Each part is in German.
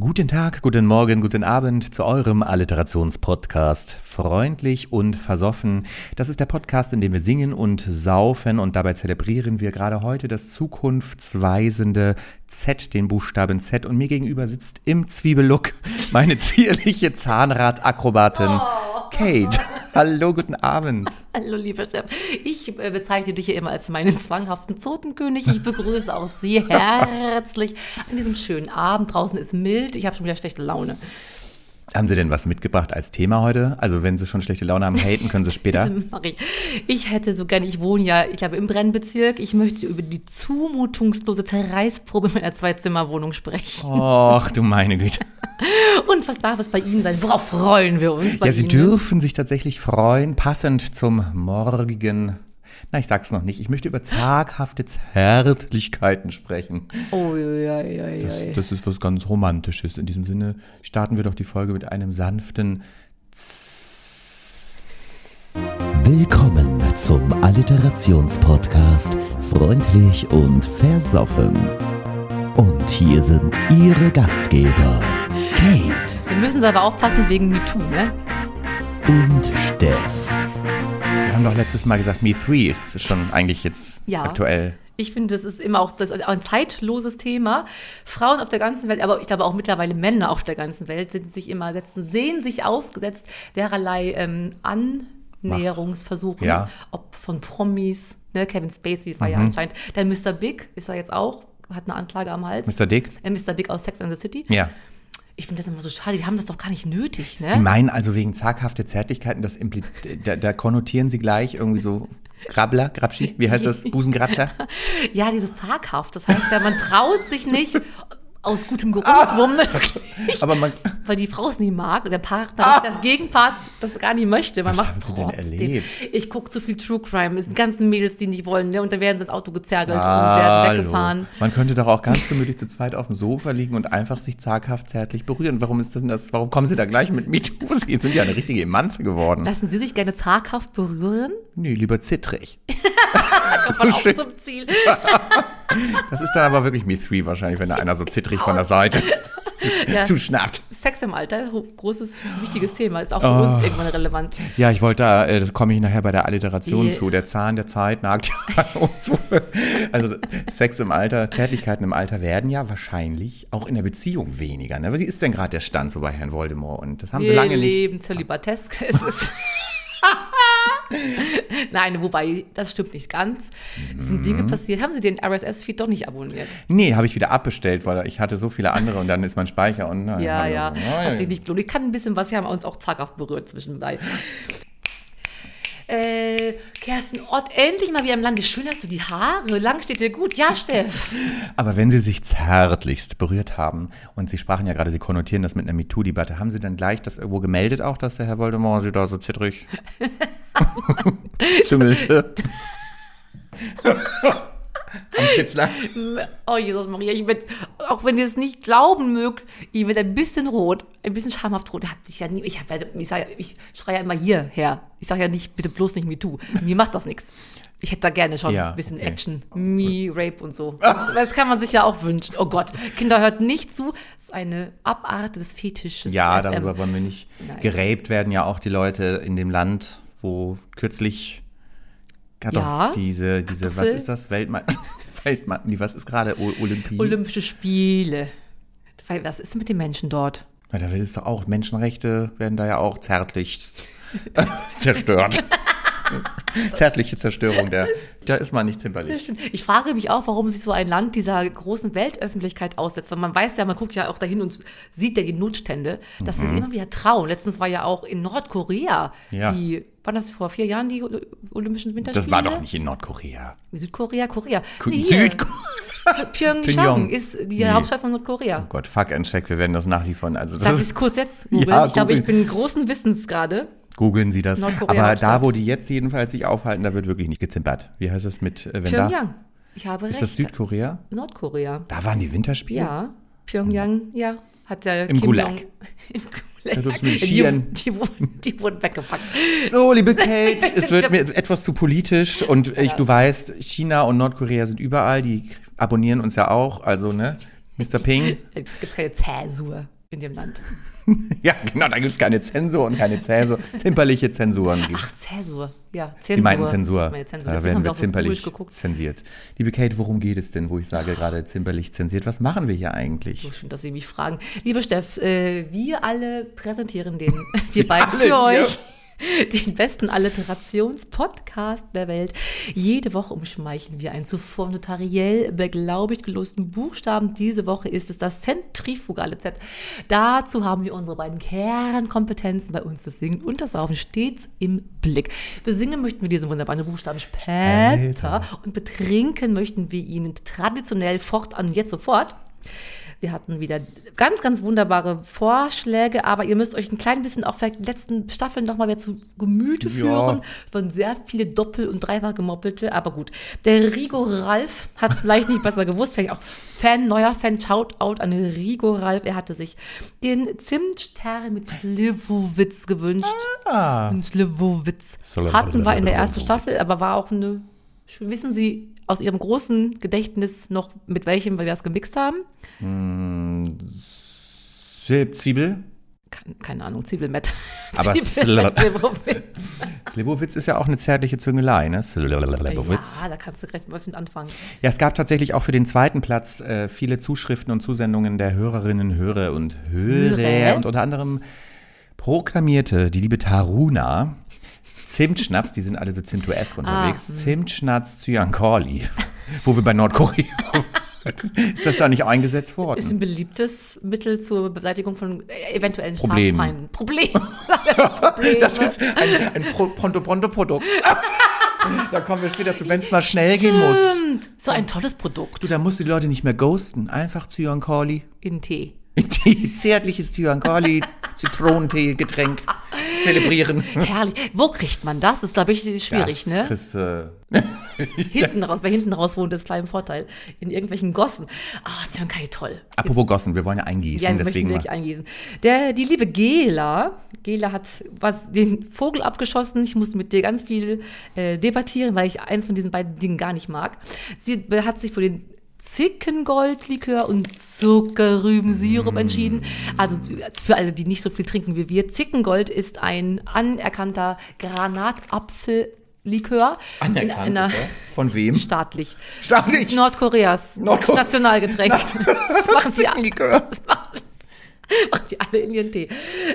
Guten Tag, guten Morgen, guten Abend zu eurem Alliterationspodcast. Freundlich und versoffen. Das ist der Podcast, in dem wir singen und saufen und dabei zelebrieren wir gerade heute das zukunftsweisende Z, den Buchstaben Z. Und mir gegenüber sitzt im Zwiebellook meine zierliche Zahnradakrobatin Oh. Kate. Hallo, guten Abend. Hallo, lieber Chef. Ich äh, bezeichne dich hier immer als meinen zwanghaften Zotenkönig. Ich begrüße auch Sie herzlich an diesem schönen Abend. Draußen ist mild. Ich habe schon wieder schlechte Laune. Haben Sie denn was mitgebracht als Thema heute? Also wenn Sie schon schlechte Laune haben, haten können Sie später. Ich. ich hätte so gerne, ich wohne ja, ich glaube, im Brennbezirk. Ich möchte über die zumutungslose Zerreißprobe meiner Zweizimmerwohnung sprechen. Och, du meine Güte. Und was darf es bei Ihnen sein? Worauf freuen wir uns bei Ja, Sie Ihnen? dürfen sich tatsächlich freuen, passend zum morgigen. Na, ich sag's noch nicht. Ich möchte über zaghafte Zärtlichkeiten sprechen. Oh, ja, ja, ja. Das, das ist was ganz Romantisches. In diesem Sinne starten wir doch die Folge mit einem sanften. Willkommen zum Alliterationspodcast Freundlich und Versoffen. Und hier sind Ihre Gastgeber Kate Wir müssen aber aufpassen wegen MeToo, ne? und Steff. Wir haben doch letztes Mal gesagt, Me Three. Das ist schon eigentlich jetzt Ja. aktuell. Ich finde, das ist immer auch, das ist ein zeitloses Thema. Frauen auf der ganzen Welt, aber ich glaube auch mittlerweile Männer auf der ganzen Welt sind sich immer setzen, sehen sich ausgesetzt dererlei ähm, Annäherungsversuchen, Ja. ob von Promis, ne, Kevin Spacey war ja Mhm. anscheinend, dann Mr. Big ist er jetzt auch, hat eine Anklage am Hals. Mr. Dick? Äh, Mr. Big aus Sex and the City. Ja. Ich finde das immer so schade, die haben das doch gar nicht nötig, ne? Sie meinen also wegen zaghafte Zärtlichkeiten, das impli da, da konnotieren Sie gleich irgendwie so Grabbler, Grabschi, wie heißt das? Busengratscher? Ja, dieses zaghaft. Das heißt ja, man traut sich nicht aus gutem Geruch Ah. womöglich. Aber man, Weil die Frau es nie mag und der Partner, das Gegenpart, das gar nicht möchte. Man Ah. Was macht haben Sie denn erlebt? Ich gucke zu viel True Crime. Es sind ganzen Mädels, die nicht wollen, ne? Und dann werden sie ins Auto gezergelt und Hallo. werden weggefahren. Man könnte doch auch ganz gemütlich zu zweit auf dem Sofa liegen und einfach sich zaghaft zärtlich berühren. Warum ist das denn das? Warum kommen Sie da gleich mit MeToo? Sie sind ja eine richtige Emanze geworden. Lassen Sie sich gerne zaghaft berühren? Nee, lieber zittrig. Kommt man auch schön. zum Ziel. Das ist dann aber wirklich Me Three wahrscheinlich, wenn da einer so zittrig von der Seite Ja. zuschnappt. Sex im Alter, großes, wichtiges Thema, ist auch für Oh. uns irgendwann relevant. Ja, ich wollte da, äh, das komme ich nachher bei der Alliteration Yeah. zu. Der Zahn der Zeit nagt ja uns. Also Sex im Alter, Zärtlichkeiten im Alter werden ja wahrscheinlich auch in der Beziehung weniger. Ne? Wie ist denn gerade der Stand so bei Herrn Voldemort? Und das haben sie Wir lange nicht. leben zölibatesk. Es ist Nein, wobei, das stimmt nicht ganz. Es sind Mhm. Dinge passiert. Haben Sie den RSS-Feed doch nicht abonniert? Nee, habe ich wieder abbestellt, weil ich hatte so viele andere und dann ist mein Speicher und na, Ja, ja. so, Hat sich nicht gelohnt. Ich kann ein bisschen was. Wir haben uns auch zaghaft berührt zwischenbei. Äh, Kerstin Ott, endlich mal wieder im Lande. Schön hast du die Haare. Lang steht dir gut. Ja, Steff. Aber wenn Sie sich zärtlichst berührt haben und Sie sprachen ja gerade, Sie konnotieren das mit einer MeToo-Debatte, haben Sie dann gleich das irgendwo gemeldet auch, dass der Herr Voldemort Sie da so zittrig züngelte? Am Kitzler? Oh, Jesus Maria, ich bin, auch wenn ihr es nicht glauben mögt, ich werde ein bisschen rot, ein bisschen schamhaft rot. Hat sich ja nie, ich, hab, ich, sag, ich schreie ja immer hierher. Ich sage ja nicht, bitte bloß nicht MeToo. Mir macht das nichts. Ich hätte da gerne schon Ja, ein bisschen okay. Action, Me, Rape und so. Das kann man sich ja auch wünschen. Oh Gott, Kinder hört nicht zu. Das ist eine Abart des Fetisches. Ja, SM. darüber wollen wir nicht. Nein. Geräbt werden ja auch die Leute in dem Land, wo kürzlich hat Ja, doch diese, diese, was Kartoffel. ist das? Weltme Weltme was ist gerade? Olympie? Olympische Spiele. Was ist mit den Menschen dort? Ja, da ist doch auch, Menschenrechte werden da ja auch zärtlichst zerstört. Zärtliche Zerstörung, der, da ist man nicht zimperlich. Ich frage mich auch, warum sich so ein Land dieser großen Weltöffentlichkeit aussetzt. Weil man weiß ja, man guckt ja auch dahin und sieht ja die Notstände, dass sie es immer wieder trauen. Letztens war ja auch in Nordkorea Mhm. Ja. die, waren das vor vier Jahren die Oly- Olympischen Winterspiele? Das war doch nicht in Nordkorea. Südkorea, Korea. Ku- Nee, hier. Südko- Pyeongchang Pyongyang. ist die Nee. Hauptstadt von Nordkorea. Oh Gott, fuck and check, wir werden das nachliefern. Also das Darf ich ist, es kurz jetzt googeln? Ja, ich glaube, ich bin großen Wissens gerade. googeln Sie das. Nordkorea Aber Hauptstadt. da, wo die jetzt jedenfalls sich aufhalten, da wird wirklich nicht gezimpert. Wie heißt das mit, äh, wenn da? Pyongyang. Ich habe Ist recht. das Südkorea? Nordkorea. Da waren die Winterspiele? Ja, Pyongyang, ja. Hat der Im Kim Gulag. Jong Im Gulag. Die, die, wurden, die wurden weggepackt. So, liebe Kate, es wird mir etwas zu politisch und ich, du weißt, China und Nordkorea sind überall, die abonnieren uns ja auch, also ne, Mr. Ping? Gibt keine Zäsur in dem Land. Ja, genau, da gibt es keine Zensur und keine Zäsur. Zimperliche Zensuren gibt Ach, Zäsur. Ja, Zensur. Sie meinten Zensur. Meine Zensur. Da werden wir so zimperlich geguckt. zensiert. Liebe Kate, worum geht es denn, wo ich sage gerade zimperlich zensiert? Was machen wir hier eigentlich? So schön, dass Sie mich fragen. Liebe Steff, äh, wir alle präsentieren den, wir beiden für euch, den besten Alliterationspodcast der Welt. Jede Woche umschmeicheln wir einen zuvor notariell beglaubigt gelosten Buchstaben. Diese Woche ist es das zentrifugale Z. Dazu haben wir unsere beiden Kernkompetenzen bei uns, das Singen und das Saufen, stets im Blick. Besingen möchten wir diese wunderbaren Buchstaben später Später. und betrinken möchten wir ihnen traditionell fortan, jetzt sofort. Wir hatten wieder ganz, ganz wunderbare Vorschläge, aber ihr müsst euch ein klein bisschen auch vielleicht die letzten Staffeln nochmal wieder zu Gemüte Ja. führen. Es waren sehr viele Doppel- und Dreifach gemoppelte, aber gut. Der Rigo Ralf hat es vielleicht nicht besser gewusst, vielleicht auch Fan, neuer Fan, Shoutout an Rigo Ralf. Er hatte sich den Zimtstern mit Slivovitz gewünscht. Ah. Ein Slivovitz. Hatten wir in der ersten Staffel, aber war auch eine. Wissen Sie aus Ihrem großen Gedächtnis noch, mit welchem wir das gemixt haben? Zwiebel? Keine, keine Ahnung, Zwiebelmett. Aber Zwiebelmett, Sl- Slivovitz. Slivovitz ist ja auch eine zärtliche Züngelei, ne? Slivovitz. Ja, da kannst du was mit anfangen. Ja, es gab tatsächlich auch für den zweiten Platz äh, viele Zuschriften und Zusendungen der Hörerinnen, Hörer und Hörer. Hörer. Und unter anderem proklamierte die liebe Taruna Zimtschnaps, die sind alle so Zimtuesk unterwegs, Ah, hm. Zimtschnaps Zyankali, wo wir bei Nordkorea Ist das da nicht eingesetzt Ist worden? ein beliebtes Mittel zur Beseitigung von eventuellen Problemen. Staatsfeinden. Problem. Probleme. Das ist ein, ein Pro- Pronto-Pronto-Produkt. da kommen wir später zu, wenn es mal schnell gehen muss. Stimmt. So ein tolles Produkt Du, da musst du die Leute nicht mehr ghosten. Einfach Zyankali. in Tee. Die zärtliches Zyankali, Zitronentee-Getränk zelebrieren. Herrlich. Wo kriegt man das? ist, glaube ich, schwierig, das ne? kriegst, äh, Hinten raus. Wer hinten raus wohnt, ist klein Vorteil. In irgendwelchen Gossen. Ah, Zyankali, toll. apropos Gossen, wir wollen ja eingießen, Ja, wir deswegen wirklich eingießen. Der, die liebe Gela, Gela hat was, den Vogel abgeschossen. Ich musste mit dir ganz viel äh, debattieren, weil ich eins von diesen beiden Dingen gar nicht mag. Sie hat sich für den Zickengoldlikör und Zuckerrübensirup entschieden. Also für alle, die nicht so viel trinken wie wir. Zickengold ist ein anerkannter Granatapfellikör. in Anerkannt einer ist er. Von wem? staatlich. Staatlich. Nordkoreas. Nordko- Nationalgetränk. das machen sie. Likör. Das machen, machen die alle in ihren Tee.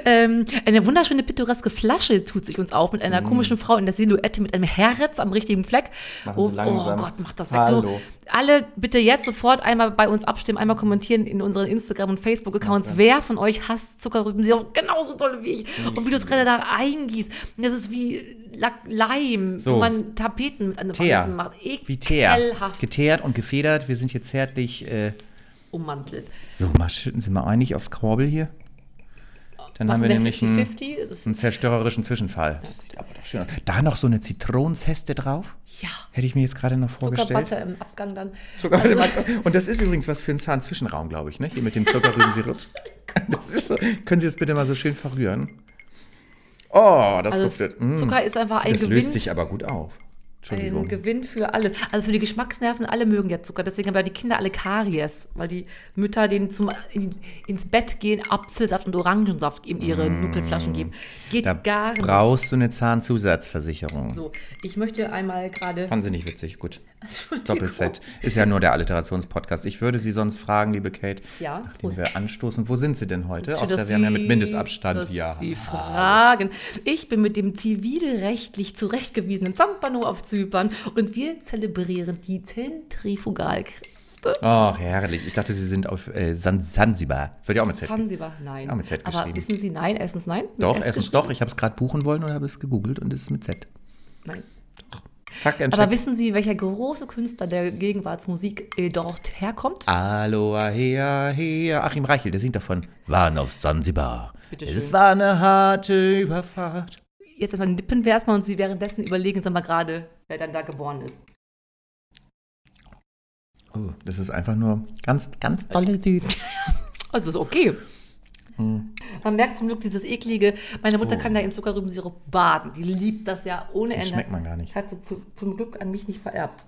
Ähm, eine wunderschöne pittoreske Flasche tut sich uns auf mit einer komischen Frau in der Silhouette mit einem Herz am richtigen Fleck. Oh, Sie oh. Gott, macht das weg. Hallo. Du, alle bitte jetzt sofort einmal bei uns abstimmen, einmal kommentieren in unseren Instagram- und Facebook-Accounts. Wer von euch hasst Zuckerrübensirup genauso toll wie ich? Mhm. Und wie du es gerade da eingießt. Das ist wie Leim, So. wo man Tapeten mit einem Teer. macht. Wie Teer. Ekelhaft Geteert und gefedert. Wir sind hier zärtlich. Äh, ummantelt. so, mal schütten Sie mal einig aufs Korbel hier. Dann haben wir nämlich einen, 50-50? Das ist- einen zerstörerischen Zwischenfall. Sieht aber doch schön aus. Da noch so eine Zitronenzeste drauf? Ja. Hätte ich mir jetzt gerade noch vorgestellt. Zuckerwatte im Abgang dann. Sogar Also- und das ist übrigens was für einen Zahnzwischenraum, glaube ich, ne? Hier mit dem Zuckerrübensirup. Das ist so. Können Sie das bitte mal so schön verrühren? Oh, das Also duftet. das Mm. Zucker ist einfach ein Das Gewinn, löst sich aber gut auf. Ein Gewinn für alle. Also für die Geschmacksnerven, alle mögen ja Zucker. Deswegen haben ja die Kinder alle Karies, weil die Mütter denen zum in, ins Bett gehen, Apfelsaft und Orangensaft in ihre Nuckelflaschen geben. Geht Mm. da gar nicht. brauchst du eine Zahnzusatzversicherung. So, ich möchte einmal gerade. Fanden Sie nicht witzig, gut. Doppelset. Ist ja nur der Alliterationspodcast. Ich würde Sie sonst fragen, liebe Kate, Ja, nachdem Prost. wir anstoßen, wo sind Sie denn heute? Außer wir haben ja mit Mindestabstand hier. Sie fragen. Ich bin mit dem zivilrechtlich zurechtgewiesenen Zampano auf Zypern und wir zelebrieren die Zentrifugalkräfte. Ach, herrlich. Ich dachte, Sie sind auf äh, San Sansibar. Wird ja auch mit Z. Zanzibar, nein. Ja, mit Z Aber geschrieben. wissen Sie, nein, erstens nein. Doch, S erstens doch. Ich habe es gerade buchen wollen und habe es gegoogelt und es ist mit Z. Nein. Fakt Aber wissen Sie, welcher große Künstler der Gegenwartsmusik äh, dort herkommt? Aloha, hea, hea. Achim Reichel, der singt davon. Waren auf Sansibar. Bitte Es war eine harte Überfahrt. Jetzt erstmal nippen wir erstmal und Sie währenddessen überlegen Sie mal gerade, wer dann da geboren ist. Oh, das ist einfach nur ganz, ganz tolle Süd. Also ist okay. Man merkt zum Glück dieses eklige. Meine Mutter kann ja in Zuckerrübensirup baden. Die liebt das ja ohne Ende. schmeckt man gar nicht. Hat sie zu, zum Glück an mich nicht vererbt.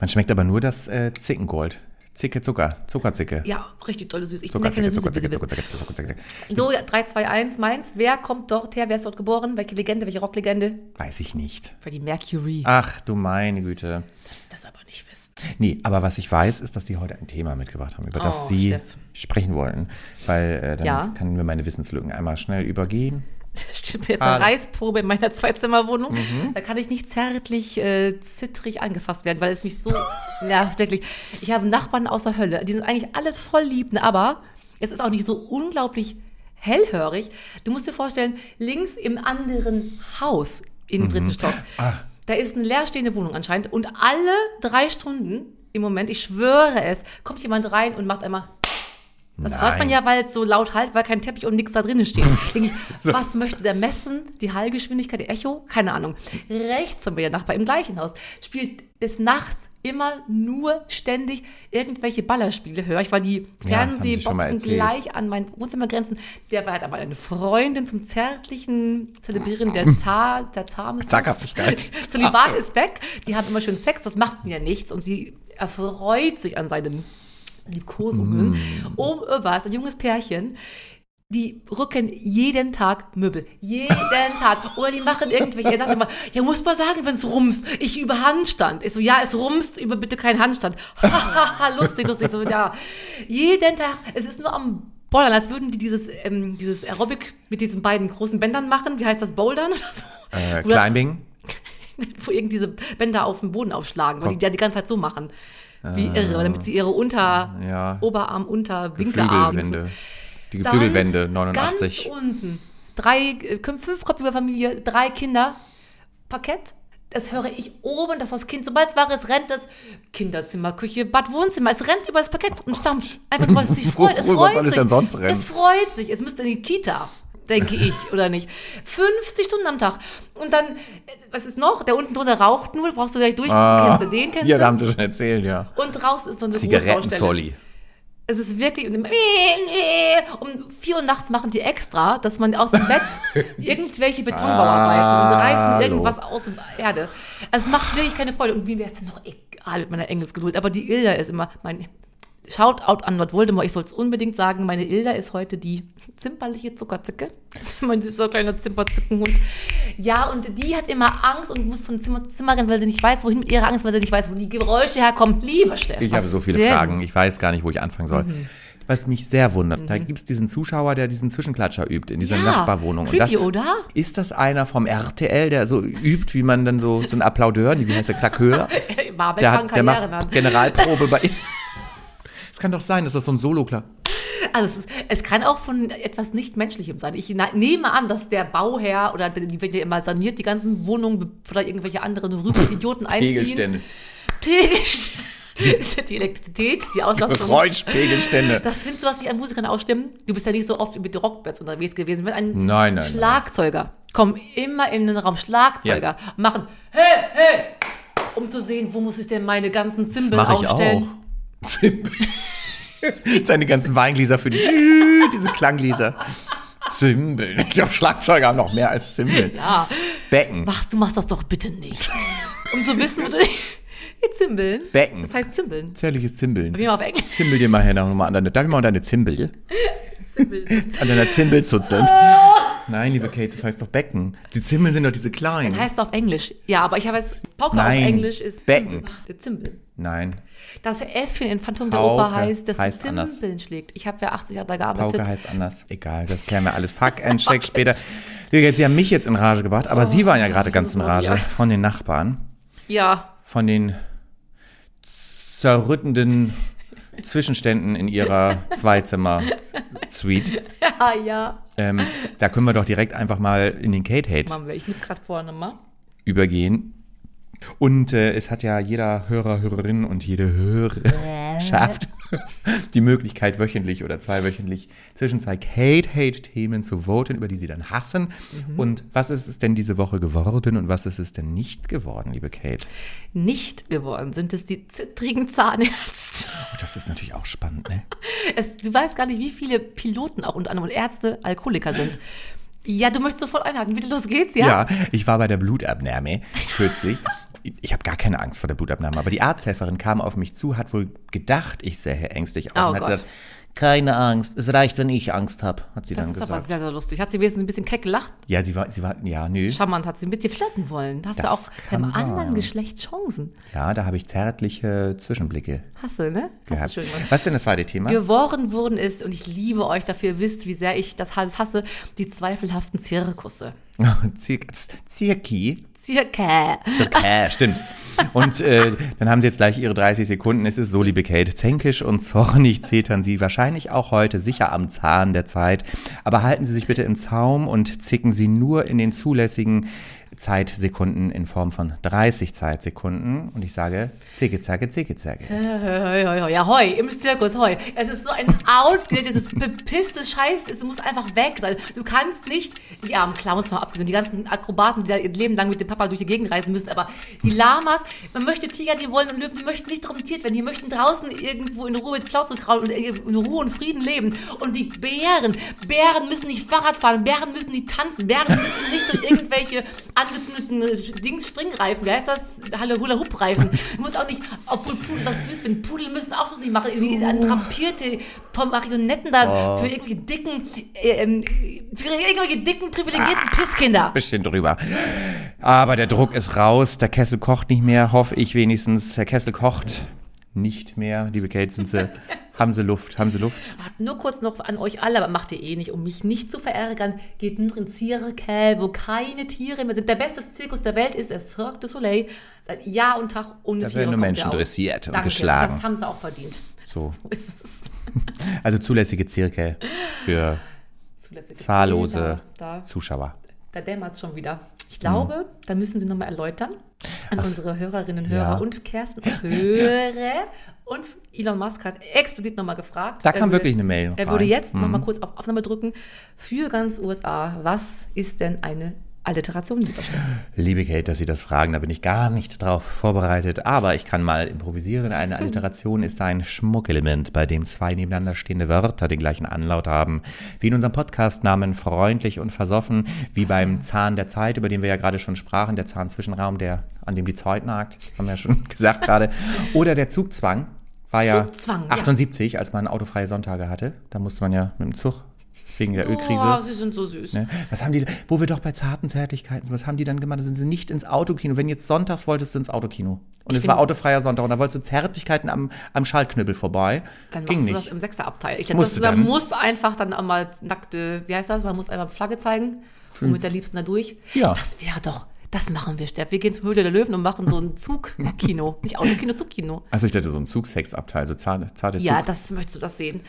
Man schmeckt aber nur das äh, Zickengold. Zicke Zucker, Zuckerzicke. Ja, richtig tolle Süß. Ich bin Zuckerzicke, keine süße Zuckerzicke, Zuckerzicke. Zuckerzicke, Zuckerzicke. So, ja, 3, 2, 1, meins. Wer kommt dort her? Wer ist dort geboren? Welche Legende? Welche Rocklegende? Weiß ich nicht. Freddie Mercury. Ach du meine Güte. Das aber nicht wissen. Nee, aber was ich weiß, ist, dass Sie heute ein Thema mitgebracht haben, über das Oh, Sie Steff. sprechen wollen. Weil äh, dann Ja. können wir meine Wissenslücken einmal schnell übergehen. steht mir jetzt Ah. eine Reisprobe in meiner Zweizimmerwohnung. Mhm. Da kann ich nicht zärtlich, äh, zittrig angefasst werden, weil es mich so nervt, wirklich. Ich habe Nachbarn aus der Hölle. Die sind eigentlich alle voll lieb, ne, aber es ist auch nicht so unglaublich hellhörig. Du musst dir vorstellen, links im anderen Haus im Mhm. dritten Stock, Ah. da ist eine leerstehende Wohnung anscheinend und alle drei Stunden im Moment, ich schwöre es, kommt jemand rein und macht einmal das Nein. hört man ja, weil es so laut halt, weil kein Teppich und nichts da drinnen steht. Denke ich, was möchte der messen? Die Hallgeschwindigkeit, die Echo? Keine Ahnung. Rechts haben wir der Nachbar im gleichen Haus. Spielt es nachts immer nur ständig irgendwelche Ballerspiele, höre ich, weil die Ja, Fernsehboxen erzählt. gleich an mein Wohnzimmer grenzen. Der war halt aber eine Freundin zum zärtlichen Zelebrieren der Zar, der Zahmes. Zaghaftigkeit. Zölibat ist weg. Die haben immer schön Sex, das macht mir nichts. Und sie erfreut sich an seinen Liebkosungen. Mm. Oben über ist ein junges Pärchen. Die rücken jeden Tag Möbel. Jeden Tag. Oder die machen irgendwelche. Er sagt immer, ja, muss mal sagen, wenn es rumst. Ich übe Handstand. Ich so, ja, es rumst, über bitte keinen Handstand. Lustig, lustig. So, ja. Jeden Tag. Es ist nur am Bouldern, als würden die dieses, ähm, dieses Aerobic mit diesen beiden großen Bändern machen. Wie heißt das? Bouldern oder so? Äh, Climbing. wo irgendwie diese Bänder auf den Boden aufschlagen, weil die ja die ganze Zeit so machen. Wie irre, damit sie ihre Unter, Ah. Ja. Oberarm, Unter, Winkelarm. Geflügelwände. Die Geflügelwände, 89. Ganz unten. Drei, äh, fünfköpfige Familie, drei Kinder, Parkett. Das höre ich oben, dass das Kind, sobald es wach ist, rennt das Kinderzimmer, Küche, Bad, Wohnzimmer. Es rennt über das Parkett und stampft. Einfach weil es sich freut. Es freut es sich. Es freut sich. Es müsste in die Kita, denke ich, oder nicht? 50 Stunden am Tag. Und dann, äh, was ist noch? Der unten drunter raucht nur, brauchst du gleich durch. kennst du den, kennst Ja, da haben Sie schon erzählt, ja. und draußen ist so eine Zigaretten-Solly. es ist wirklich um 4 Uhr nachts machen die extra, dass man aus dem Bett irgendwelche Betonbauarbeiten und reißen Hallo. irgendwas aus der Erde. Also es macht wirklich keine Freude. Und wie wäre es denn noch egal mit meiner Engelsgeduld? Aber die Ilda ist immer mein Shoutout an Lord Voldemort. Ich soll es unbedingt sagen, meine Ilda ist heute die zimperliche Zuckerzicke. mein süßer kleiner Zimperzickenhund. Ja, und die hat immer Angst und muss von Zimmer zu Zimmer rennen, weil sie nicht weiß, wohin mit ihrer Angst, weil sie nicht weiß, wo die Geräusche herkommen. Lieber Steff, Ich habe so viele denn? Fragen. Ich weiß gar nicht, wo ich anfangen soll. Mhm. Was mich sehr wundert, da gibt es diesen Zuschauer, der diesen Zwischenklatscher übt in dieser Ja, Nachbarwohnung. creepy, oder? Ist das einer vom RTL, der so übt, wie man dann so, so ein Applaudeur, wie heißt der? Mabel Der, hat, der macht. Generalprobe bei Es kann doch sein, dass das so ein solo -Kla Also es, ist, es kann auch von etwas nicht Menschlichem sein. Ich nehme an, dass der Bauherr oder die wird ja immer saniert, die ganzen Wohnungen, da irgendwelche anderen rüber Idioten einziehen. Pegelstände. Pegelstände. Das ist die Elektrizität, die Auslastung. Geräuschpegelstände. Das findest du, was sich an Musikern ausstimmen? Du bist ja nicht so oft mit Rockbands unterwegs gewesen. Wenn ein Nein, nein, Schlagzeuger kommen immer in den Raum Schlagzeuger machen hey hey, um zu sehen, wo muss ich denn meine ganzen Das Zimbel mache ich aufstellen. auch. Zimbel. Seine ganzen Weingläser für die, diese Klanggläser. Zimbeln. Ich glaube, Schlagzeuger haben noch mehr als Zimbeln. Ja. Becken. Mach, du machst das doch bitte nicht. um zu wissen, wo du die Zimbeln. Becken. Das heißt Zimbeln. Zärtliches Zimbeln. Wie mal auf Englisch. Zimbel dir mal her nochmal an deine. Darf ich mal an deine Zimbel? Zimbeln. An deiner Zimbel zuzeln. Nein, liebe Kate, das heißt doch Becken. Die Zimbeln sind doch diese kleinen. Das heißt auf Englisch. Ja, aber ich habe jetzt Pauke Nein. auf Englisch ist Becken. Der Zimbel. Nein, Das Äffchen in Phantom der Pauke Oper heißt, dass heißt die anders. Zimbeln schlägt. Ich habe ja 80 Jahre da gearbeitet. Pauke heißt anders. Egal, das klären wir alles. Fuck and check später. Liebe Kate, Sie haben mich jetzt in Rage gebracht, aber Sie waren ja gerade ganz in Rage Ja. von den Nachbarn. Ja, von den zerrüttenden Zwischenständen in ihrer Zweizimmer-Suite. ja, ja. Ähm, da können wir doch direkt einfach mal in den Kate-Hate Machen wir. Ich gerade vorne mal. übergehen. Und äh, es hat ja jeder Hörer, Hörerin und jede Hörerschaft die Möglichkeit, wöchentlich oder zweiwöchentlich zwischen zwei Kate-Hate-Themen zu voten, über die sie dann hassen. Und was ist es denn diese Woche geworden und was ist es denn nicht geworden, liebe Kate? Nicht geworden sind es die zittrigen Zahnärzte. Oh, das ist natürlich auch spannend, ne? Es, du weißt gar nicht, wie viele Piloten auch unter anderem und Ärzte Alkoholiker sind. Ja, du möchtest sofort einhaken. Bitte, los geht's, ja? Ja, ich war bei der Blutabnahme kürzlich ich habe gar keine Angst vor der Blutabnahme, aber die Arzthelferin kam auf mich zu, hat wohl gedacht, ich sähe ängstlich aus Oh und hat Gott. gesagt, keine Angst, es reicht, wenn ich Angst habe, hat sie Das dann ist aber gesagt. sehr, sehr lustig. Hat sie wenigstens ein bisschen keck gelacht? ja, sie war, sie war, ja, nö. Charmant hat sie mit dir flirten wollen. Da hast Das du auch beim anderen sein. Geschlecht Chancen. Ja, da habe ich zärtliche Zwischenblicke Hast du, ne? Hast du. Was ist denn das zweite Thema? Geworden wurden ist, und ich liebe euch dafür, ihr wisst, wie sehr ich das hasse, die zweifelhaften Zirkusse. Zir Zirki. Circa. Circa, stimmt. Und äh, dann haben sie jetzt gleich ihre 30 Sekunden. Es ist so, liebe Kate, zänkisch und zornig zetern sie wahrscheinlich auch heute sicher am Zahn der Zeit. Aber halten Sie sich bitte im Zaum und zicken Sie nur in den zulässigen Zeitsekunden in Form von 30 Zeitsekunden. Und ich sage, zicke, zacke, zicke, zacke. Hoi, hoi, hoi. Ja, hoi, im Zirkus, hoi. Es ist so ein outgedatetes, bepisstes Scheiß. Es muss einfach weg sein. Du kannst nicht, die armen Clowns mal abgesehen, die ganzen Akrobaten, die da ihr Leben lang mit dem Papa durch die Gegend reisen müssen, aber die Lamas, man möchte Tiger, die wollen und Löwen, die möchten nicht domptiert werden. Die möchten draußen irgendwo in Ruhe mit Plauze kraulen und in Ruhe und Frieden leben. Und die Bären, Bären müssen nicht Fahrrad fahren, Bären müssen nicht tanzen, Bären müssen nicht durch irgendwelche angezündeten äh, Dings Springreifen, wie heißt das? Halle Hula Hoop Reifen. Du musst auch nicht, obwohl Pudel das süß finden, Pudel müssen auch das nicht machen. Irgendwie drapierte Marionetten da für irgendwelche dicken, äh, ähm, für irgendwelche dicken, privilegierten Pisskinder. Bisschen drüber. Aber der Druck ist raus, der Kessel kocht nicht mehr, hoffe ich wenigstens. Der Kessel kocht nicht mehr. Liebe Kate, sind sie, haben sie Luft, haben sie Luft? Nur kurz noch an euch alle, aber macht ihr eh nicht, um mich nicht zu verärgern. Geht nur in Zirkel, wo keine Tiere mehr sind. Der beste Zirkus der Welt ist der Cirque du Soleil. Seit Jahr und Tag ohne Da Tiere. werden nur Menschen dressiert und Danke, geschlagen. Das haben sie auch verdient. So. So ist es. Also zulässige Zirkel für Zulässige zahllose Ziele, Da, Zuschauer. Da, dämmert es schon wieder. Ich glaube, da müssen Sie nochmal erläutern an unsere Hörerinnen und Hörer Ja. und Kersten und Hörer. Und Elon Musk hat explizit nochmal gefragt. Da kam würde- wirklich eine Mail Er rein. würde jetzt Mhm. nochmal kurz auf Aufnahme drücken. Für ganz USA, was ist denn eine Alliteration, lieber Steffen? Liebe Kate, dass Sie das fragen, da bin ich gar nicht drauf vorbereitet. Aber ich kann mal improvisieren. Eine Alliteration ist ein Schmuckelement, bei dem zwei nebeneinander stehende Wörter den gleichen Anlaut haben. Wie in unserem Podcastnamen freundlich und versoffen, wie beim Zahn der Zeit, über den wir ja gerade schon sprachen, der Zahnzwischenraum, der, an dem die Zeit nagt, haben wir ja schon gesagt gerade. Oder der Zugzwang. War ja Zugzwang, ja. 78, als man autofreie Sonntage hatte. Da musste man ja mit dem Zug wegen der Ölkrise. Oh, sie sind so süß. Ne? Was haben die, wo wir doch bei zarten Zärtlichkeiten sind, was haben die dann gemacht? Da sind sie nicht ins Autokino. Wenn jetzt sonntags wolltest du ins Autokino. Und es find- war autofreier Sonntag und da wolltest du Zärtlichkeiten am, am Schaltknüppel vorbei. Dann Ging machst du nicht. das im Sechserabteil. Ich Musst das, man muss einfach dann einmal nackte, wie heißt das? Man muss einmal Flagge zeigen und mit der Liebsten da durch. Ja. Das wäre doch, das machen wir, Steff. Wir gehen zum Höhle der Löwen und machen so ein Zugkino. Nicht Autokino, Zugkino. Also ich dachte so ein Zugsexabteil, so zarte, zarte Ja, Zug. das möchtest du das sehen.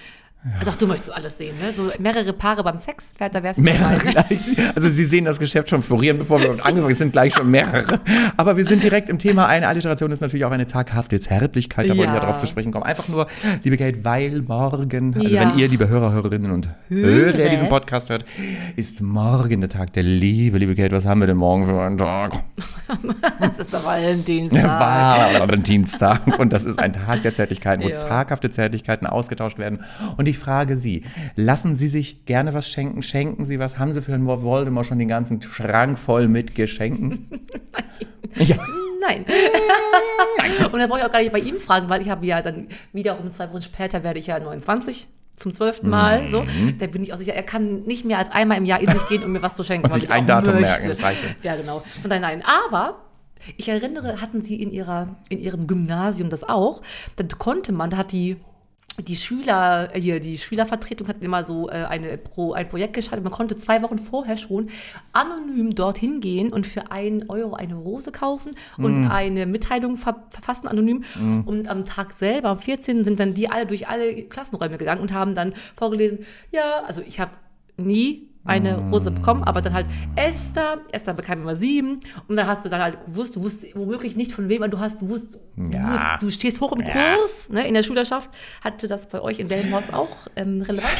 Doch, du möchtest alles sehen, ne? So mehrere Paare beim Sex, da wärst du Mehrere dabei. gleich. Also Sie sehen das Geschäft schon florieren, bevor wir überhaupt angefangen sind gleich schon mehrere. Aber wir sind direkt im Thema. Eine Alliteration ist natürlich auch eine zaghafte Zärtlichkeit. Da wollen wir ja Ja. drauf zu sprechen kommen. Einfach nur, liebe Kate, weil morgen, also Ja. wenn ihr, liebe Hörer, Hörerinnen und Hörer. Hörer diesen Podcast hört, ist morgen der Tag der Liebe. Liebe Kate, was haben wir denn morgen für einen Tag? Das ist der Valentinstag. Valentinstag. Und das ist ein Tag der Zärtlichkeiten, wo Ja. zaghafte Zärtlichkeiten ausgetauscht werden. Und ich frage Sie, lassen Sie sich gerne was schenken? Schenken Sie was? Haben Sie für Herrn Voldemort schon den ganzen Schrank voll mit Geschenken? ja. Nein. Und dann brauche ich auch gar nicht bei ihm fragen, weil ich habe ja dann wiederum zwei Wochen später werde ich ja 29 zum zwölften Mal. So, Mhm. da bin ich auch sicher, er kann nicht mehr als einmal im Jahr in sich gehen, um mir was zu schenken. Und sich ich ein auch Datum möchte. merken, das reicht ja. Genau. Von daher nein. Aber ich erinnere, hatten sie in ihrer, in ihrem Gymnasium das auch. Da konnte man, da hat die die Schüler, hier, die Schülervertretung hat immer so äh, eine Pro, ein Projekt gestartet. Man konnte zwei Wochen vorher schon anonym dorthin gehen und für einen Euro eine Rose kaufen und Mm. eine Mitteilung ver verfassen, anonym. Und am Tag selber, am 14. sind dann die alle durch alle Klassenräume gegangen und haben dann vorgelesen, ja, also ich habe nie eine Rose bekommen, aber dann halt Esther, Esther bekam immer sieben und dann hast du dann halt gewusst, du wusst womöglich nicht von wem, aber du hast gewusst, du, Ja. wusst, du stehst hoch im Ja. Kurs ne, in der Schülerschaft. Hatte das bei euch in Delmenhorst auch ähm, relevant?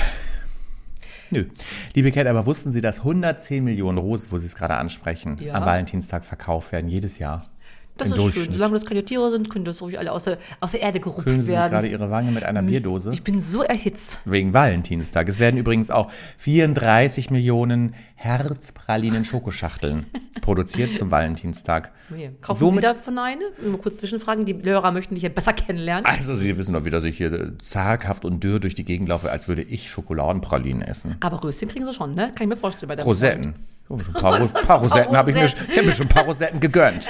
Nö. Liebe Kate, aber wussten Sie, dass 110 Millionen Rosen, wo Sie es gerade ansprechen, Ja. am Valentinstag verkauft werden, jedes Jahr? Das Im ist schön. Solange das keine Tiere sind, können das ruhig alle aus der, aus der Erde gerupft Kühlen Sie sich gerade werden. Ihre Wange mit einer Bierdose? Ich bin so erhitzt. Wegen Valentinstag. Es werden übrigens auch 34 Millionen Herzpralinen Schokoschachteln produziert zum Valentinstag. Nee. Kaufen Womit- Sie davon eine? Mal kurz zwischenfragen. Die Hörer möchten dich ja besser kennenlernen. Also Sie wissen doch, wie dass ich hier äh, zaghaft und dürr durch die Gegend laufe, als würde ich Schokoladenpralinen essen. Aber Röschen kriegen sie schon, ne? Kann ich mir vorstellen bei der Rosetten. Oh, schon ein paar, Ro paar Rosetten habe ich mir, ich hab mir schon ein paar Rosetten gegönnt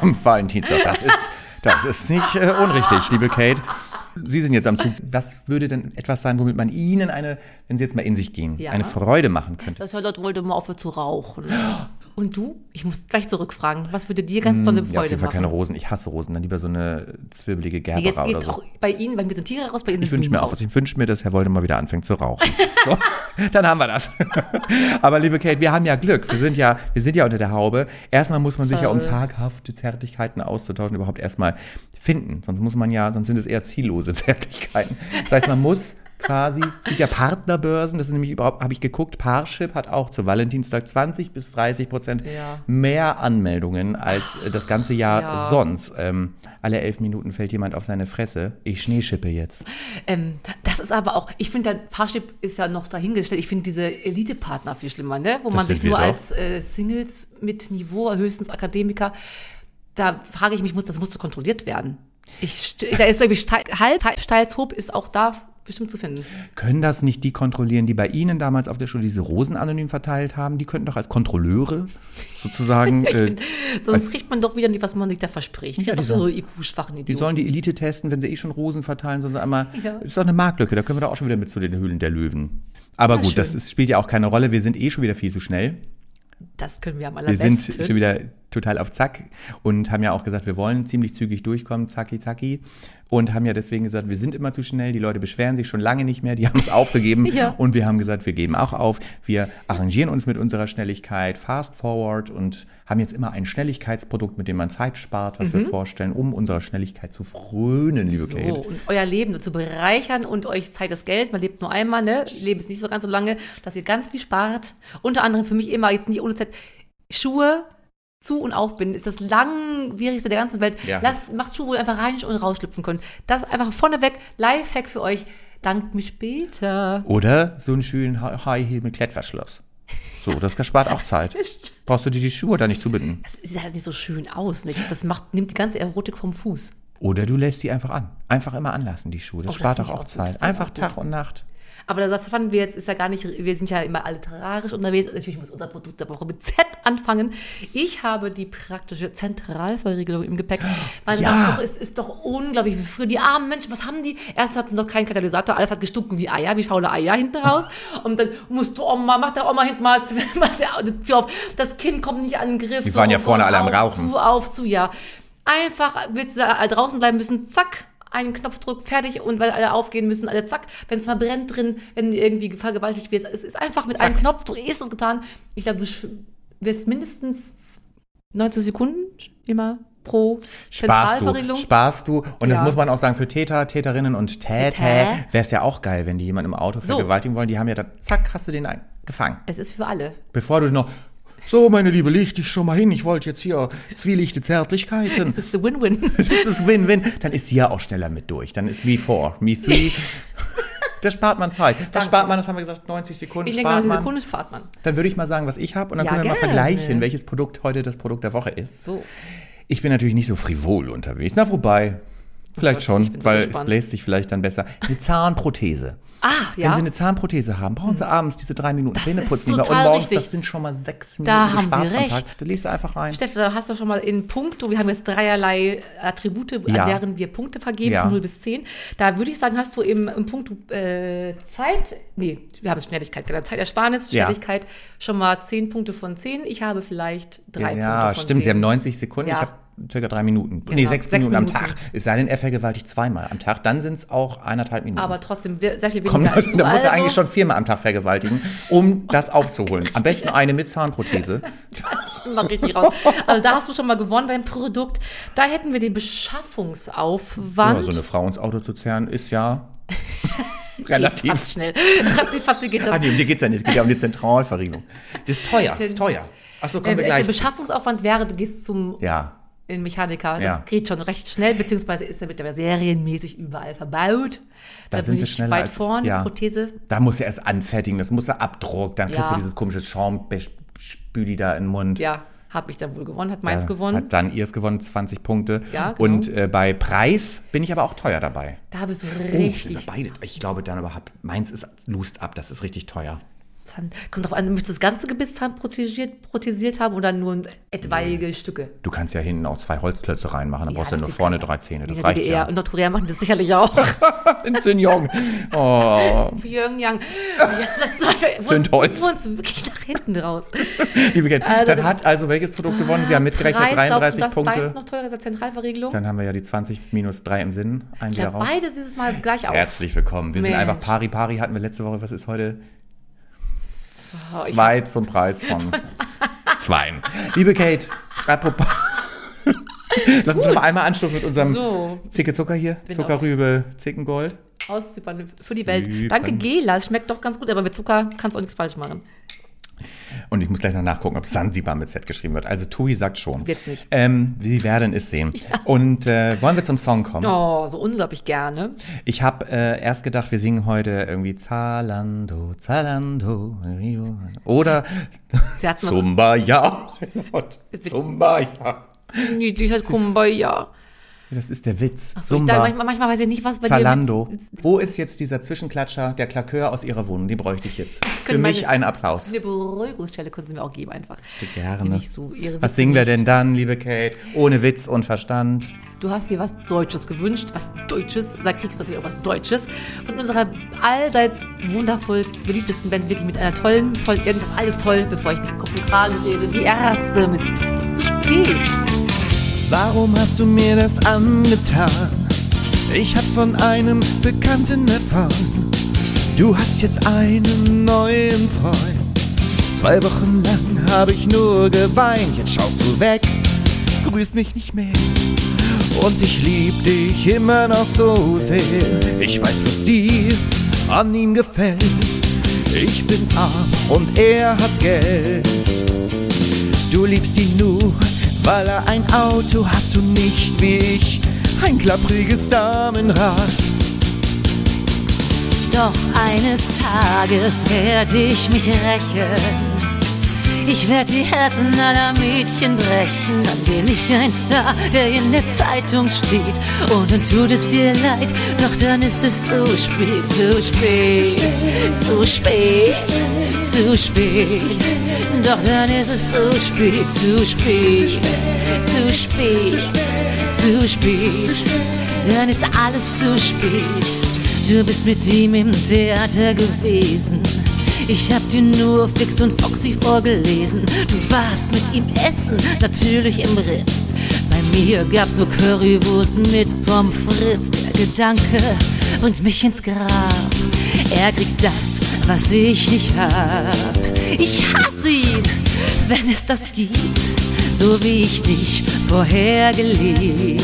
am Valentinstag. Das ist, das ist nicht äh, unrichtig, liebe Kate. Sie sind jetzt am Zug. Was würde denn etwas sein, womit man Ihnen eine, wenn Sie jetzt mal in sich gehen, Ja. eine Freude machen könnte? Das Charlotte wollte mal aufhören zu rauchen. Und du? Ich muss gleich zurückfragen. Was würde dir ganz tolle Freude Ja, auf jeden Fall machen? keine Rosen. Ich hasse Rosen. Dann lieber so eine zwirbelige Jetzt Gerbera oder geht so. auch bei Ihnen, bei mir sind Tiere raus, bei Ihnen Ich wünsche mir auch was. Ich wünsche mir, dass Herr Woldemar wieder anfängt zu rauchen. So, dann haben wir das. Aber liebe Kate, wir haben ja Glück. Wir sind ja, wir sind ja unter der Haube. Erstmal muss man sich ja, um taghafte Zärtlichkeiten auszutauschen, überhaupt erstmal finden. Sonst muss man ja, sonst sind es eher ziellose Zärtlichkeiten. Das heißt, man muss quasi, es gibt ja Partnerbörsen, das ist nämlich überhaupt, habe ich geguckt, Parship hat auch zu Valentinstag 20 bis 30 Prozent Ja. mehr Anmeldungen als äh, das ganze Jahr Ja. sonst. Ähm, alle elf Minuten fällt jemand auf seine Fresse. Ich schneeschippe jetzt. Ähm, das ist aber auch, ich finde, Parship ist ja noch dahingestellt. Ich finde diese Elite-Partner viel schlimmer, ne? Wo man sind sich nur doch. als äh, Singles mit Niveau, höchstens Akademiker, da frage ich mich, muss, das musste kontrolliert werden. Ich, da ist, ich, Steil- halb, halb Steilshoop ist auch da bestimmt zu finden. Können das nicht die kontrollieren, die bei Ihnen damals auf der Schule diese Rosen anonym verteilt haben? Die könnten doch als Kontrolleure sozusagen, äh, Sonst kriegt man doch wieder nicht, was man sich da verspricht. Ja, das die ist doch so sollen- IQ-schwachen die Idioten. sollen die Elite testen, wenn sie eh schon Rosen verteilen, sollen sie einmal, Ja. ist doch eine Marktlücke, da können wir doch auch schon wieder mit zu den Höhlen der Löwen. Aber Na gut, das schön. ist, spielt ja auch keine Rolle, wir sind eh schon wieder viel zu schnell. Das können wir am Wir allerbesten. sind schon wieder total auf Zack und haben ja auch gesagt, wir wollen ziemlich zügig durchkommen, zacki, zacki. Und haben ja deswegen gesagt, wir sind immer zu schnell, die Leute beschweren sich schon lange nicht mehr, die haben es aufgegeben. Ja. Und wir haben gesagt, wir geben auch auf. Wir arrangieren uns mit unserer Schnelligkeit, fast forward und haben jetzt immer ein Schnelligkeitsprodukt, mit dem man Zeit spart, was wir vorstellen, um unserer Schnelligkeit zu frönen, liebe Mhm. So, Kate. und euer Leben zu bereichern und euch Zeit ist Geld. Man lebt nur einmal, ne? Leben ist nicht so ganz so lange, dass ihr ganz viel spart. Unter anderem für mich immer, jetzt nicht ohne Zeit, Schuhe zu- und aufbinden ist das langwierigste der ganzen Welt. Ja. Lasst, macht Schuhe, wo ihr einfach rein und rausschlüpfen könnt. Das einfach vorneweg, Lifehack für euch. Dankt mir später. Oder so einen schönen Hi- High Heel mit Klettverschluss. So, das spart auch Zeit. Brauchst du dir die Schuhe da nicht zubinden. Das sieht halt nicht so schön aus. Ne? Das macht, nimmt die ganze Erotik vom Fuß. Oder du lässt sie einfach an. Einfach immer anlassen, die Schuhe. Das Oh, das spart ich auch auch. Das Zeit. Einfach. Tag und Nacht. Aber das fanden wir jetzt, ist ja gar nicht, wir sind ja immer alliterarisch unterwegs. Natürlich muss unser Produkt der Woche mit Z anfangen. Ich habe die praktische Zentralverriegelung im Gepäck. Man Ja. sagt doch, es ist doch unglaublich, wie früher die armen Menschen, was haben die? Erstens hatten sie noch keinen Katalysator, alles hat gestunken wie Eier, wie faule Eier hinten raus. Und dann musste Oma, macht der Oma hinten mal. Das Kind kommt nicht an den Griff. Die waren ja vorne alle am Rauchen. Zu, auf, zu, ja. Einfach, willst du da draußen bleiben müssen, zack, einen Knopfdruck, fertig und weil alle aufgehen müssen, alle zack, wenn es mal brennt drin, wenn du irgendwie vergewaltigt wirst. Es ist einfach mit einem Knopfdruck, ist das getan. Ich glaube, du wirst mindestens 90 Sekunden immer pro Sparst du, sparst du. Und das Ja. muss man auch sagen, für Täter, Täterinnen und Täter wäre es ja auch geil, wenn die jemanden im Auto So. vergewaltigen wollen. Die haben ja da, zack, hast du den ein- gefangen. es ist für alle. Bevor du noch, so meine Liebe, leg dich schon mal hin. Ich wollte jetzt hier zwielichte Zärtlichkeiten. Es ist Win-Win. Das ist Win-Win. Dann ist sie ja auch schneller mit durch. Dann ist Me 4, Me 3. Das spart man Zeit. Das Danke. spart man, das haben wir gesagt, 90 Sekunden Ich denke, spart 90 man. Sekunden spart man. Dann würde ich mal sagen, was ich habe und dann Ja, können wir mal gerne. vergleichen, welches Produkt heute das Produkt der Woche ist. So. Ich bin natürlich nicht so frivol unterwegs. Na, wobei, vielleicht schon, so weil es bläst sich vielleicht dann besser. Eine Zahnprothese. Ah, Wenn ja. Sie eine Zahnprothese haben, brauchen Sie abends diese drei Minuten Das Zähne ist putzen lieber. und morgens, richtig. das sind schon mal sechs Minuten Da haben Sie recht. Du legst einfach rein. Steff, da hast du schon mal in puncto, wir haben jetzt dreierlei Attribute, Ja. an deren wir Punkte vergeben, Ja. von 0 bis 10. Da würde ich sagen, hast du im, im Punkt äh, Zeit, nee, wir haben Schnelligkeit, genau, Zeitersparnis, Ja. Schnelligkeit, schon mal 10 Punkte von 10. Ich habe vielleicht drei ja, Punkte von stimmt, 10. Sie haben 90 Sekunden, Ja. ich habe circa drei Minuten. nee, Genau, sechs, sechs Minuten, am Minuten. Tag. Es sei denn, er vergewaltigt zweimal am Tag, dann sind es auch eineinhalb Minuten. Aber trotzdem sehr viel weniger Komm, als du. da muss er also, eigentlich schon viermal am Tag vergewaltigen, um das aufzuholen. Am besten eine mit Zahnprothese. Mal richtig raus. Also da hast du schon mal gewonnen, dein Produkt. Da hätten wir den Beschaffungsaufwand. Ja, so eine Frau ins Auto zu zerren ist ja Geht relativ. fast schnell. Ratzi, fatzi geht das. Ah, nee, um die geht's ja nicht. Es geht ja um die Zentralverriegelung. Das ist teuer, das ist teuer. Achso, kommen wir Äh, Der gleich. Beschaffungsaufwand wäre, du gehst zum Ja. In Mechaniker. Das Ja. geht schon recht schnell, beziehungsweise ist er mittlerweile serienmäßig überall verbaut. Da Da, sind sie schneller weit als vorne, Ja. Prothese. Da muss er erst anfertigen, das muss er Abdruck, dann kriegst Ja. du dieses komische Schaumspüli da in den Mund. Ja, habe ich dann wohl gewonnen, hat meins Da gewonnen. Hat dann ihrs gewonnen, 20 Punkte. Ja, genau. Und äh, bei Preis bin ich aber auch teuer dabei. da bist du Oh, richtig. wir beide. Ich glaube dann aber, hab, meins ist lust ab, das ist richtig teuer. Zahn- Kommt drauf an, möchtest du das ganze Gebisszahn prothesiert, prothesiert haben oder nur etwaige Stücke? Du kannst ja hinten auch zwei Holzklötze reinmachen, dann brauchst du das nur vorne drei. Zähne. Das reicht DDR ja. und Nordkorea machen das sicherlich auch. In Xinjiang. Oh, Pyongyang. Das, das Zündholz. uns wirklich nach hinten raus. liebe Kate, Also dann das- hat also welches Produkt gewonnen? Sie haben mitgerechnet Preis, glaubst 33 du, dass Punkte. deins noch teurer ist als Zentralverriegelung? Dann haben wir ja die 20 minus 3 im Sinn. Ein Ja, raus. beide dieses Mal gleich auf. Herzlich willkommen. Wir sind Mensch. einfach pari pari. Hatten wir letzte Woche, was ist heute? Oh, ich- Zwei zum Preis von zweien. Liebe Kate, apropos. Lass uns noch mal einmal anstoßen mit unserem So. Zicke Zucker hier. Zuckerrübe, Zickengold. Auszippern für die Welt. Danke, Gela. Es schmeckt doch ganz gut, aber mit Zucker kannst du auch nichts falsch machen. Und ich muss gleich noch nachgucken, ob Sansibar mit Z geschrieben wird. Also Tui sagt schon. Wird's nicht. Ähm, wir werden es sehen. Und äh, wollen wir zum Song kommen? Oh, so unglaublich gerne. Ich habe äh, erst gedacht, wir singen heute irgendwie Zalando, Zalando. Oder Zumba, ja. Zumba, ja. niedlich, heißt Kumbaya. Das ist der Witz. Achso, ich Zumba. dachte, manchmal, manchmal weiß ich nicht, was bei Zalando. dir Witz- Wo ist jetzt dieser Zwischenklatscher, der Klakör aus Ihrer Wohnung? Den bräuchte ich jetzt. Für mich einen Applaus. Eine Beruhigungsstelle können Sie mir auch geben einfach. Gerne. So ihre Was singen wir denn dann, liebe Kate? Ohne Witz und Verstand. Du hast dir was Deutsches gewünscht, was Deutsches. Da kriegst du natürlich auch was Deutsches. Von unserer allseits wundervollst beliebtesten Band, wirklich mit einer tollen, toll, irgendwas alles toll, bevor ich mich Kopf und Kragen rede. Die Ärzte mit zu spät. Warum hast du mir das angetan? Ich hab's von einem Bekannten erfahren. Du hast jetzt einen neuen Freund. Zwei Wochen lang habe ich nur geweint. Jetzt schaust du weg, grüßt mich nicht mehr. Und ich lieb dich immer noch so sehr. Ich weiß, was dir an ihm gefällt. Ich bin arm und er hat Geld. Du liebst ihn nur, weil er ein Auto hat und nicht wie ich ein klappriges Damenrad. Doch eines Tages werd ich mich rächen. Ich werd die Herzen aller Mädchen brechen. Dann bin ich ein Star, der in der Zeitung steht. Und dann tut es dir leid, doch dann ist es zu spät, zu spät, zu spät, zu spät. Doch dann ist es zu spät, zu spät, zu spät, zu spät. Dann ist alles zu spät. Du bist mit ihm im Theater gewesen. Ich hab dir nur Fix und Foxy vorgelesen. Du warst mit ihm essen, natürlich im Ritz. Bei mir gab's nur Currywurst mit Pommes frites. Der Gedanke bringt mich ins Grab. Er kriegt das, was ich nicht hab. Ich hasse ihn, wenn es das gibt, so wie ich dich vorher geliebt.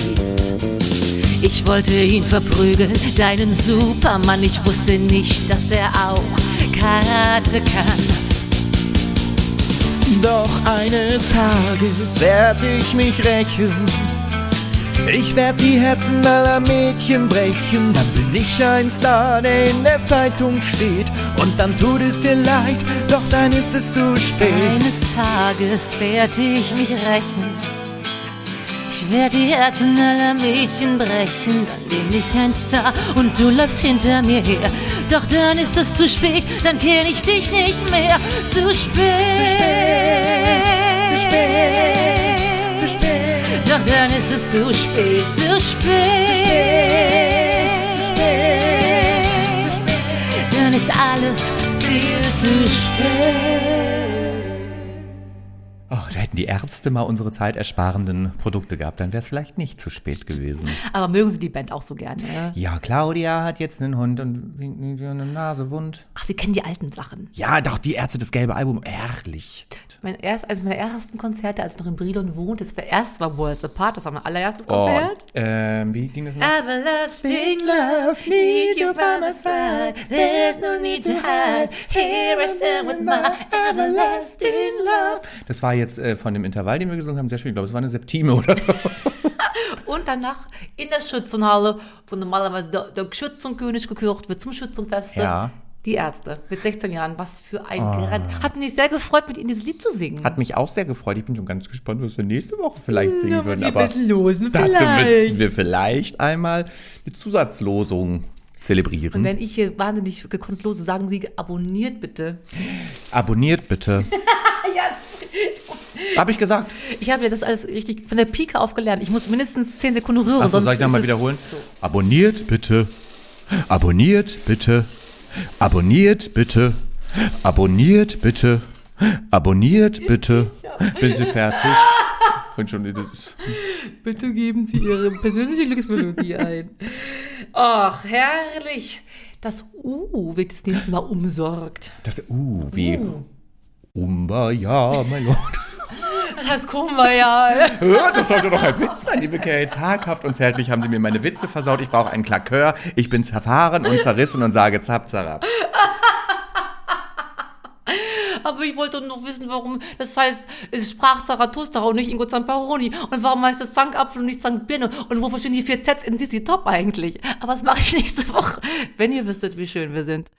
Ich wollte ihn verprügeln, deinen Supermann. Ich wusste nicht, dass er auch Karate kann. Doch eines Tages werd ich mich rächen. Ich werd die Herzen aller Mädchen brechen. Dann bin ich ein Star, der in der Zeitung steht. Und dann tut es dir leid, doch dann ist es zu spät. Eines Tages werd ich mich rächen. Werd die Herzen aller Mädchen brechen. Dann bin ich ein Star und du läufst hinter mir her. Doch dann ist es zu spät, dann kenn ich dich nicht mehr. Zu spät. Zu spät, zu spät, Doch dann ist es zu spät, zu spät. zu spät. Dann ist alles viel zu spät. Hätten die Ärzte mal unsere zeitersparenden Produkte gehabt, dann wäre es vielleicht nicht zu spät gewesen. Aber mögen Sie die Band auch so gerne? ne? Ja, Claudia hat jetzt einen Hund und eine Nase wund. Ach, Sie kennen die alten Sachen. Ja, doch, die Ärzte, das gelbe Album, herrlich. Mein erst, eines meiner ersten Konzerte, als ich noch in Brilon wohnte, das war erst war Worlds Apart, das war mein allererstes Oh, Konzert. ähm, wie ging das noch? Everlasting love, need you by my side. There's no need to hide. Here I stand with my everlasting love. Das war jetzt äh, von dem Intervall, den wir gesungen haben, sehr schön. Ich glaube, es war eine Septime oder so. Und danach in der Schützenhalle, wo normalerweise der, der Schützenkönig gekürt wird zum Schützenfeste. Ja. Die Ärzte mit 16 Jahren, was für ein Gerät. Hat mich sehr gefreut, mit ihnen dieses Lied zu singen. Hat mich auch sehr gefreut. Ich bin schon ganz gespannt, was wir nächste Woche vielleicht singen würden. Aber los, dazu müssten wir vielleicht einmal eine Zusatzlosung zelebrieren. Und wenn ich hier wahnsinnig gekonnt lose, sagen Sie, abonniert bitte. Abonniert bitte. Habe ich gesagt. Ich habe ja das alles richtig von der Pike auf gelernt. Ich muss mindestens 10 Sekunden rühren. Achso, sonst soll ich nochmal wiederholen? Abonniert bitte. Abonniert bitte. Abonniert bitte. Abonniert bitte. Abonniert bitte. Bin Sie fertig? Und schon dieses. Bitte geben Sie Ihre persönliche Glücksmelodie ein. Ach, herrlich. Das U wird das nächste Mal umsorgt. Das Uh, wie. Umba, ja, mein Lord. Das kommen wir ja. Das sollte doch ein Witz sein, liebe Kate. Zaghaft und zärtlich haben Sie mir meine Witze versaut. Ich brauche einen Klakör. Ich bin zerfahren und zerrissen und sage zap, zarab. Aber ich wollte noch wissen, warum das heißt, es sprach Zarathustra und nicht Ingo Zamparoni. Und warum heißt es Zankapfel und nicht Zankbirne? Und wofür stehen die vier Zs in Sissy Top eigentlich? Aber das mache ich nächste Woche, wenn ihr wüsstet, wie schön wir sind.